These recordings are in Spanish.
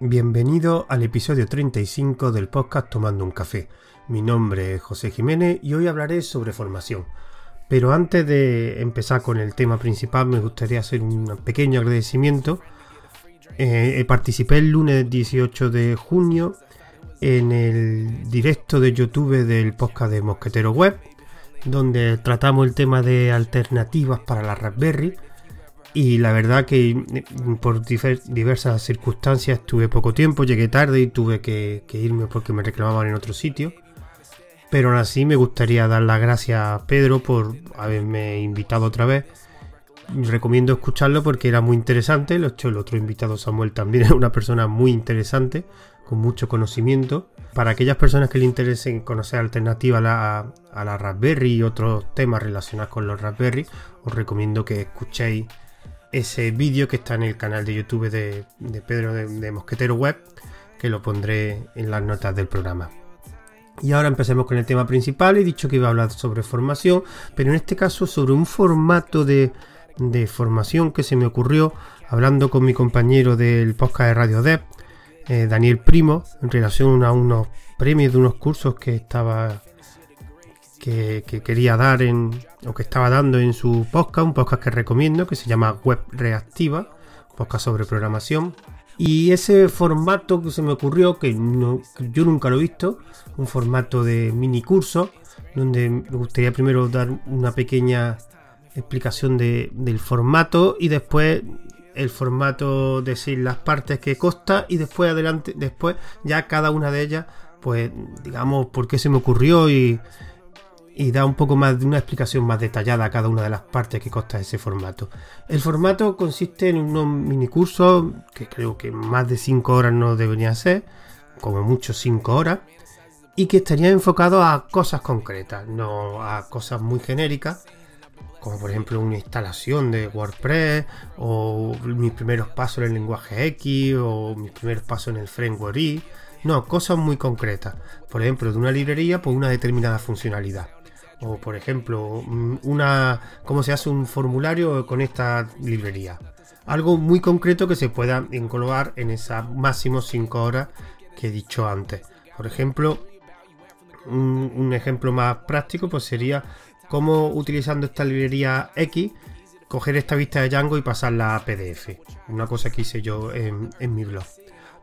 Bienvenido al episodio 35 del podcast Tomando un Café. Mi nombre es José Jiménez y hoy hablaré sobre formación. Pero antes de empezar con el tema principal me gustaría hacer un pequeño agradecimiento. Eh, participé el lunes 18 de junio en el directo de YouTube del podcast de Mosquetero Web, donde tratamos el tema de alternativas para la Raspberry y la verdad que mm, por diversas circunstancias tuve poco tiempo, llegué tarde y tuve que, irme porque me reclamaban en otro sitio. Pero aún así me gustaría dar las gracias a Pedro por haberme invitado otra vez. Recomiendo escucharlo porque era muy interesante. El otro invitado Samuel también es una persona muy interesante, con mucho conocimiento. Para aquellas personas que le interesen conocer alternativas a la Raspberry y otros temas relacionados con los Raspberry, os recomiendo que escuchéis ese vídeo que está en el canal de YouTube de, Pedro de, Mosquetero Web, que lo pondré en las notas del programa. Y ahora empecemos con el tema principal. He dicho que iba a hablar sobre formación, pero en este caso sobre un formato de, formación que se me ocurrió hablando con mi compañero del podcast de Radio Dev, eh, Daniel Primo, en relación a unos premios de unos cursos que estaba que, quería dar en, o que estaba dando en su podcast, un podcast que recomiendo, que se llama Web Reactiva, podcast sobre programación. Y ese formato que se me ocurrió, que, yo nunca lo he visto, un formato de mini curso, donde me gustaría primero dar una pequeña explicación del formato y después el formato, decir las partes que consta y después adelante, después ya cada una de ellas, pues digamos por qué se me ocurrió y, y da un poco más de una explicación más detallada a cada una de las partes que consta ese formato. El formato consiste en unos mini cursos que creo que más de 5 horas no deberían ser, como mucho 5 horas, y que estarían enfocados a cosas concretas, no a cosas muy genéricas, como por ejemplo una instalación de WordPress, o mis primeros pasos en el lenguaje X, o mis primeros pasos en el framework Y. No, cosas muy concretas. Por ejemplo, de una librería, por una determinada funcionalidad. O por ejemplo, mm, una cómo se hace un formulario con esta librería. Algo muy concreto que se pueda englobar en esas máximo 5 horas que he dicho antes. Por ejemplo, un, ejemplo más práctico pues sería cómo utilizando esta librería X coger esta vista de Django y pasarla a PDF. Una cosa que hice yo en, en mi blog.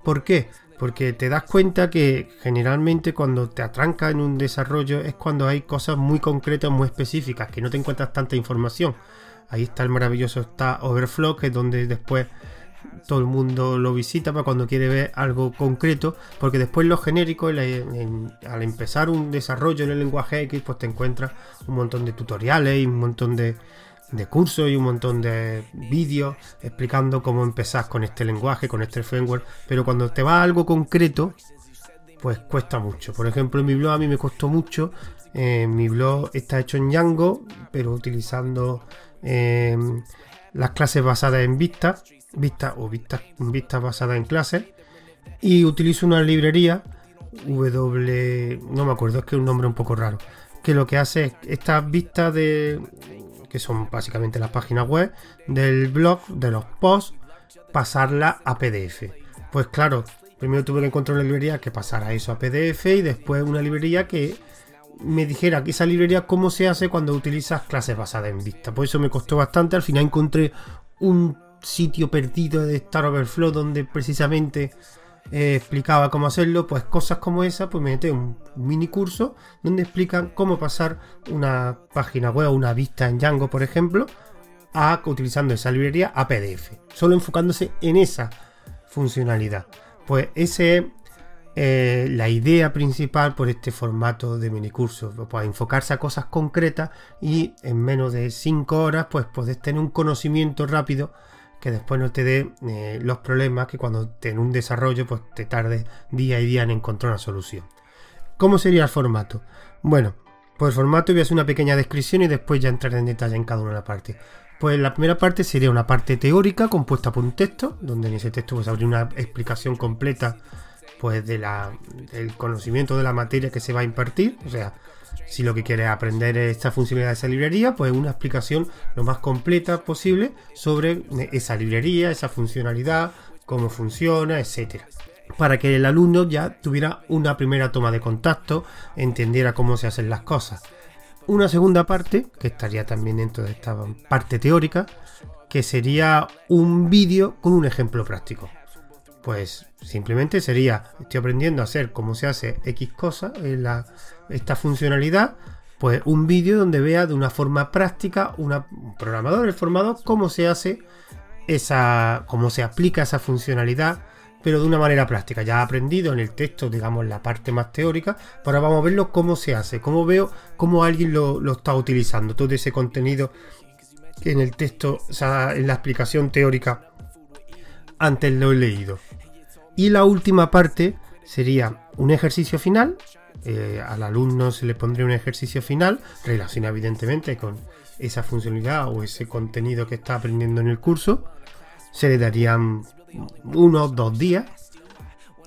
¿Por qué? Porque te das cuenta que generalmente cuando te atranca en un desarrollo es cuando hay cosas muy concretas, muy específicas, que no te encuentras tanta información. Ahí está el maravilloso está Overflow, que es donde después todo el mundo lo visita para cuando quiere ver algo concreto, porque después lo genérico, al empezar un desarrollo en el lenguaje X, pues te encuentras un montón de tutoriales y un montón de, de cursos y un montón de vídeos explicando cómo empezar con este lenguaje, con este framework, pero cuando te va a algo concreto, pues cuesta mucho. Por ejemplo, en mi blog a mí me costó mucho. Eh, mi blog está hecho en Django, pero utilizando eh, las clases basadas en vistas, vistas o vistas, vistas basadas en clases. Y utilizo una librería W, no me acuerdo, es que es un nombre un poco raro, que lo que hace es estas vistas de que son básicamente las páginas web del blog, de los posts, pasarla a PDF. Pues claro, primero tuve que encontrar una librería que pasara eso a PDF y después una librería que me dijera que esa librería cómo se hace cuando utilizas clases basadas en vista. Por eso me costó bastante. Al final encontré un sitio perdido de Star Overflow donde precisamente eh, explicaba cómo hacerlo, pues cosas como esa, pues me metí un mini curso donde explican cómo pasar una página web una vista en Django, por ejemplo, a utilizando esa librería a PDF, solo enfocándose en esa funcionalidad. Pues ese es eh, la idea principal por este formato de mini curso, pues enfocarse a cosas concretas y en menos de 5 horas, pues podés tener un conocimiento rápido que después no te dé eh, los problemas que cuando te, en un desarrollo pues te tarde día y día en encontrar una solución. ¿Cómo sería el formato? Bueno, pues el formato voy a hacer una pequeña descripción y después ya entraré en detalle en cada una de las partes. Pues la primera parte sería una parte teórica compuesta por un texto, donde en ese texto pues habría una explicación completa pues de la, del conocimiento de la materia que se va a impartir, o sea, si lo que quieres aprender es esta funcionalidad de esa librería, pues una explicación lo más completa posible sobre esa librería, esa funcionalidad, cómo funciona, etcétera para que el alumno ya tuviera una primera toma de contacto, entendiera cómo se hacen las cosas. Una segunda parte, que estaría también dentro de esta parte teórica, que sería un vídeo con un ejemplo práctico. Pues simplemente sería, estoy aprendiendo a hacer cómo se hace X cosa, en esta funcionalidad, pues un vídeo donde vea de una forma práctica un programador, el formador, cómo se hace esa, cómo se aplica esa funcionalidad pero de una manera práctica. Ya ha aprendido en el texto, digamos, la parte más teórica, ahora vamos a verlo cómo se hace, cómo veo cómo alguien lo, está utilizando, todo ese contenido en el texto, o sea, en la explicación teórica, antes lo he leído. Y la última parte sería un ejercicio final. Eh, al alumno se le pondría un ejercicio final, relacionado evidentemente con esa funcionalidad o ese contenido que está aprendiendo en el curso. Se le darían unos dos días.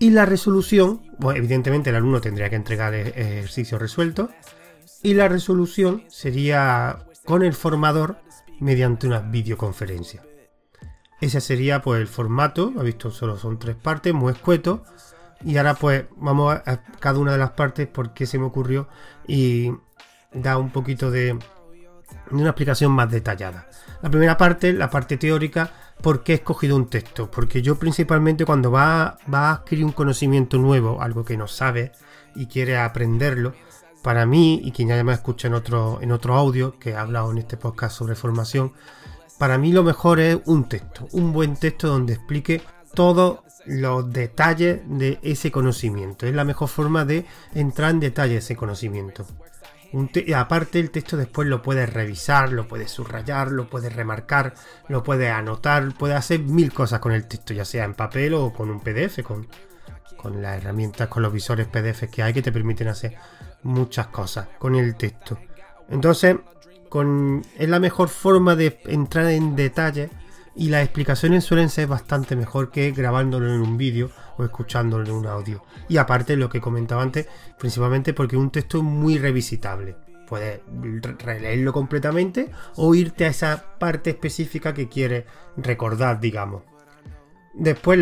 Y la resolución, pues evidentemente el alumno tendría que entregar e-, ejercicios resueltos. Y la resolución sería con el formador mediante una videoconferencia. Ese sería pues el formato, ha visto solo son tres partes, muy escueto. Y ahora pues vamos a, cada una de las partes porque se me ocurrió y da un poquito de, una explicación más detallada. La primera parte, la parte teórica, ¿Por qué he escogido un texto? Porque yo principalmente cuando va, a adquirir un conocimiento nuevo, algo que no sabe y quiere aprenderlo, para mí, y quien ya me escucha en otro, en otro audio que he hablado en este podcast sobre formación, para mí lo mejor es un texto, un buen texto donde explique todos los detalles de ese conocimiento. Es la mejor forma de entrar en detalle ese conocimiento aparte el texto después lo puedes revisar, lo puedes subrayar, lo puedes remarcar, lo puedes anotar, puedes hacer mil cosas con el texto, ya sea en papel o con un PDF, con, con las herramientas, con los visores PDF que hay que te permiten hacer muchas cosas con el texto. Entonces, es la mejor forma de entrar en detalle y las explicaciones suelen ser bastante mejor que grabándolo en un vídeo o escuchándolo en un audio. Y aparte, lo que comentaba antes, principalmente porque un texto es muy revisitable. Puedes releerlo completamente o irte a esa parte específica que quieres recordar, digamos. Después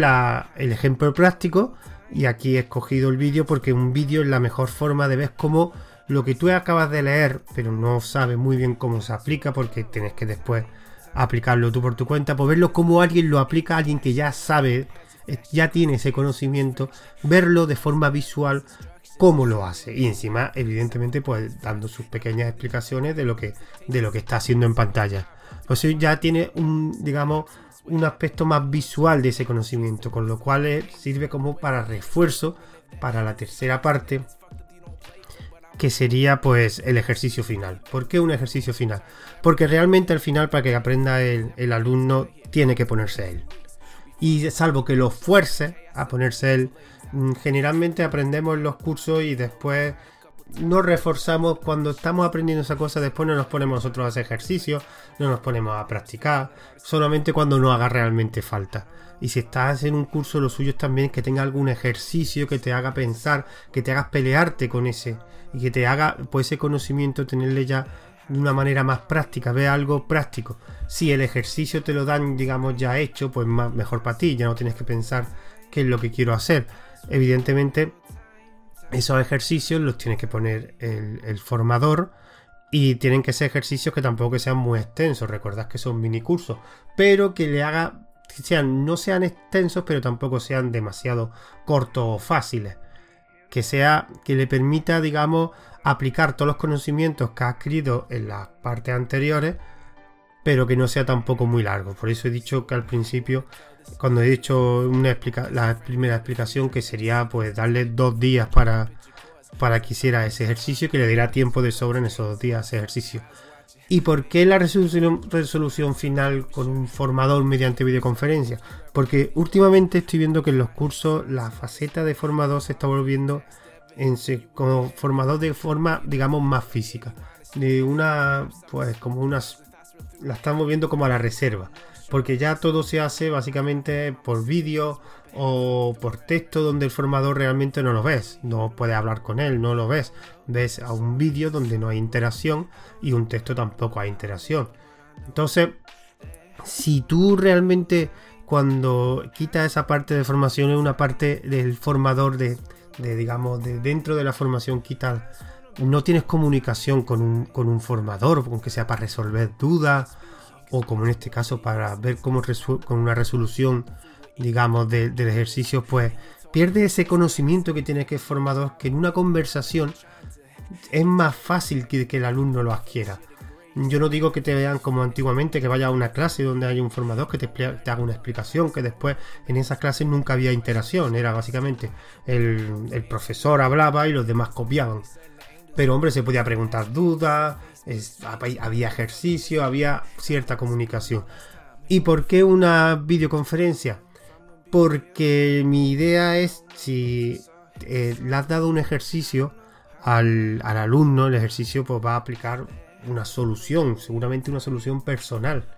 el ejemplo práctico, y aquí he escogido el vídeo porque un vídeo es la mejor forma de ver cómo lo que tú acabas de leer, pero no sabes muy bien cómo se aplica porque tienes que después aplicarlo tú por tu cuenta, por verlo como alguien lo aplica, alguien que ya sabe, eh, ya tiene ese conocimiento, verlo de forma visual cómo lo hace. Y encima evidentemente pues dando sus pequeñas explicaciones de lo que de lo que está haciendo en pantalla. Pues ya tiene un digamos un aspecto más visual de ese conocimiento con lo cual eh, sirve como para refuerzo para la tercera parte que sería pues el ejercicio final. ¿Por qué un ejercicio final? Porque realmente al final para que aprenda el, el alumno tiene que ponerse él. Y salvo que lo fuerce a ponerse él, mm, generalmente aprendemos los cursos y después nos reforzamos cuando estamos aprendiendo esa cosa, después no nos ponemos nosotros a hacer ejercicio, no nos ponemos a practicar, solamente cuando nos haga realmente falta. Y si estás en un curso, lo suyo es también que tenga algún ejercicio que te haga pensar, que te hagas pelearte con ese, y que te haga pues ese conocimiento tenerle ya de una manera más práctica, ve algo práctico. Si el ejercicio te lo dan, digamos, ya hecho, pues más, mejor para ti, ya no tienes que pensar qué es lo que quiero hacer. Evidentemente, esos ejercicios los tiene que poner el, formador y tienen que ser ejercicios que tampoco sean muy extensos. Recordad que son mini cursos, pero que le haga, sean, no sean extensos, pero tampoco sean demasiado cortos o fáciles que sea que le permita, digamos, aplicar todos los conocimientos que ha adquirido en las partes anteriores, pero que no sea tampoco muy largo. Por eso he dicho que al principio, cuando he dicho una la primera explicación, que sería pues darle dos días para, para que hiciera ese ejercicio, que le diera tiempo de sobra en esos dos días ese ejercicio. ¿Y por qué la resolución, resolución, final con un formador mediante videoconferencia? Porque últimamente estoy viendo que en los cursos la faceta de formador se está volviendo en, como formador de forma, digamos, más física. De una, pues como unas, la estamos viendo como a la reserva. Porque ya todo se hace básicamente por vídeo o por texto donde el formador realmente no lo ves, no puedes hablar con él, no lo ves. Ves a un vídeo donde no hay interacción y un texto tampoco hay interacción. Entonces, si tú realmente cuando quita esa parte de formación es una parte del formador de, digamos, de dentro de la formación quita no tienes comunicación con un, con un formador, aunque sea para resolver dudas o como en este caso para ver cómo con una resolución, digamos, del ejercicio, pues pierde ese conocimiento que tiene que el formador, que en una conversación es más fácil que, el alumno lo adquiera. Yo no digo que te vean como antiguamente, que vaya a una clase donde hay un formador que te, haga una explicación, que después en esas clases nunca había interacción, era básicamente el, profesor hablaba y los demás copiaban. Pero hombre, se podía preguntar dudas, había ejercicio, había cierta comunicación. ¿Y por qué una videoconferencia? Porque mi idea es si eh, le has dado un ejercicio al, al alumno, el ejercicio pues va a aplicar una solución, seguramente una solución personal.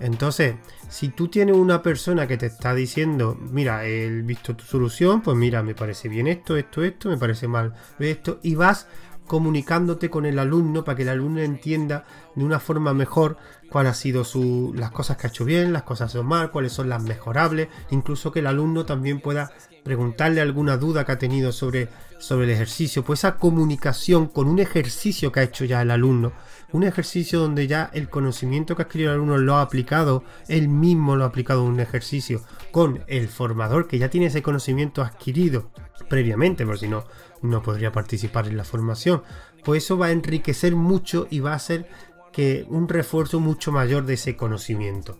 Entonces, si tú tienes una persona que te está diciendo, mira, he visto tu solución, pues mira, me parece bien esto, esto, esto, me parece mal esto, y vas comunicándote con el alumno para que el alumno entienda de una forma mejor cuáles han sido su, las cosas que ha hecho bien, las cosas son mal, cuáles son las mejorables, incluso que el alumno también pueda preguntarle alguna duda que ha tenido sobre, sobre el ejercicio, pues esa comunicación con un ejercicio que ha hecho ya el alumno, un ejercicio donde ya el conocimiento que ha adquirido el alumno lo ha aplicado, él mismo lo ha aplicado en un ejercicio con el formador que ya tiene ese conocimiento adquirido previamente, por si no, no podría participar en la formación, pues eso va a enriquecer mucho y va a hacer que un refuerzo mucho mayor de ese conocimiento.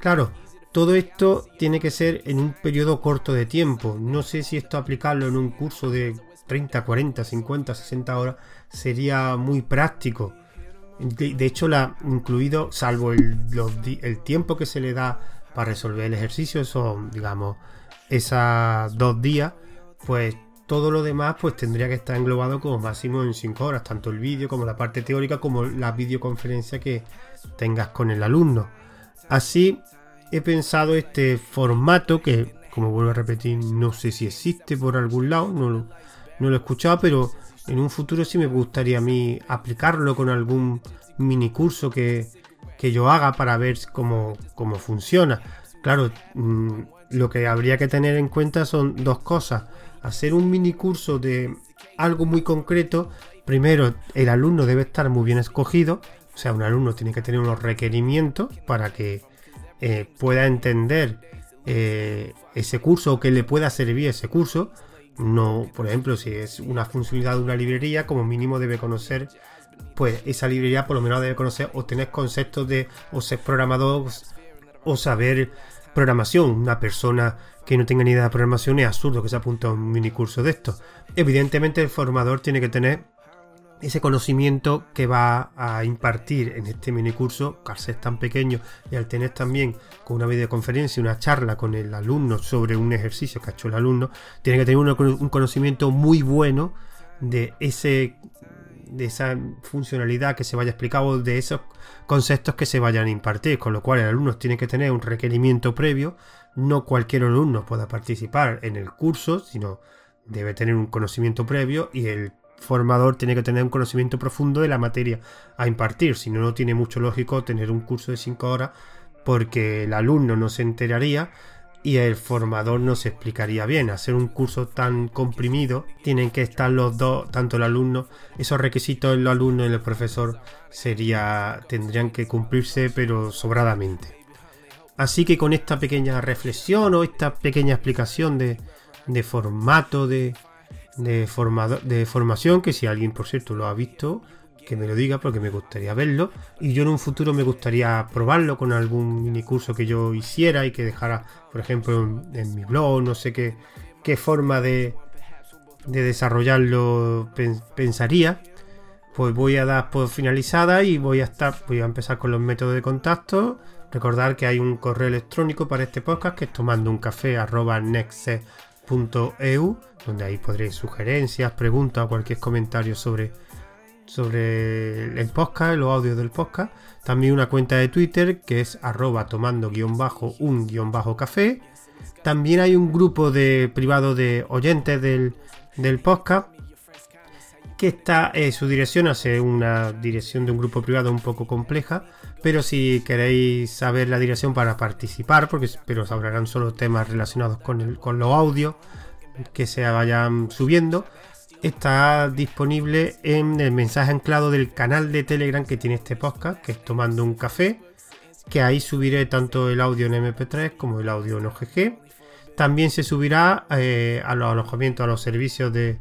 Claro, todo esto tiene que ser en un periodo corto de tiempo. No sé si esto aplicarlo en un curso de 30, 40, 50, 60 horas sería muy práctico. De, hecho, la incluido, salvo el, el, tiempo que se le da para resolver el ejercicio, son, digamos, esas dos días, pues todo lo demás pues tendría que estar englobado como máximo en 5 horas, tanto el vídeo como la parte teórica como la videoconferencia que tengas con el alumno. Así he pensado este formato que, como vuelvo a repetir, no sé si existe por algún lado, no lo, he escuchado, pero en un futuro sí me gustaría a mí aplicarlo con algún mini curso que, que yo haga para ver cómo, cómo funciona. Claro, mm, lo que habría que tener en cuenta son dos cosas. Hacer un mini curso de algo muy concreto. Primero, el alumno debe estar muy bien escogido. O sea, un alumno tiene que tener unos requerimientos para que eh, pueda entender eh, ese curso o que le pueda servir ese curso. No, por ejemplo, si es una funcionalidad de una librería, como mínimo debe conocer, pues esa librería por lo menos debe conocer o tener conceptos de o ser programador o saber programación. Una persona que no tenga ni idea de programación es absurdo que se apunte a un mini curso de esto. Evidentemente el formador tiene que tener ese conocimiento que va a impartir en este mini curso, al ser tan pequeño y al tener también con una videoconferencia, una charla con el alumno sobre un ejercicio que ha hecho el alumno, tiene que tener un conocimiento muy bueno de ese de esa funcionalidad que se vaya explicado, de esos conceptos que se vayan a impartir, con lo cual el alumno tiene que tener un requerimiento previo, no cualquier alumno pueda participar en el curso, sino debe tener un conocimiento previo y el formador tiene que tener un conocimiento profundo de la materia a impartir, si no, no tiene mucho lógico tener un curso de 5 horas porque el alumno no se enteraría y el formador no se explicaría bien. Hacer un curso tan comprimido tienen que estar los dos, tanto el alumno, esos requisitos el alumno y el profesor sería tendrían que cumplirse pero sobradamente. Así que con esta pequeña reflexión o esta pequeña explicación de, de formato de, de, de formación, que si alguien, por cierto, lo ha visto, que me lo diga porque me gustaría verlo. Y yo en un futuro me gustaría probarlo con algún mini curso que yo hiciera y que dejara, por ejemplo, en, mi blog, no sé qué, qué forma de, de desarrollarlo pensaría. Pues voy a dar por finalizada y voy a estar, voy a empezar con los métodos de contacto. Recordar que hay un correo electrónico para este podcast que es tomando un café arroba donde ahí podréis sugerencias, preguntas o cualquier comentario sobre, sobre el podcast, los audios del podcast. También una cuenta de Twitter que es arroba tomando guion bajo un guion bajo café. También hay un grupo de privado de oyentes del, del podcast que está, eh, su dirección hace una dirección de un grupo privado un poco compleja, pero si queréis saber la dirección para participar, porque pero os hablarán solo temas relacionados con, el, con los audios que se vayan subiendo, está disponible en el mensaje anclado del canal de Telegram que tiene este podcast, que es Tomando un Café, que ahí subiré tanto el audio en MP3 como el audio en OGG. También se subirá eh, a los alojamientos, a los servicios de,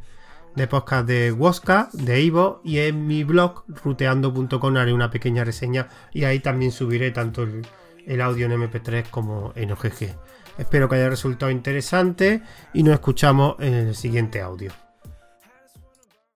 podcast de Woska, de Ivo y en mi blog ruteando.com haré una pequeña reseña y ahí también subiré tanto el, el audio en MP3 como en OGG. Espero que haya resultado interesante y nos escuchamos en el siguiente audio.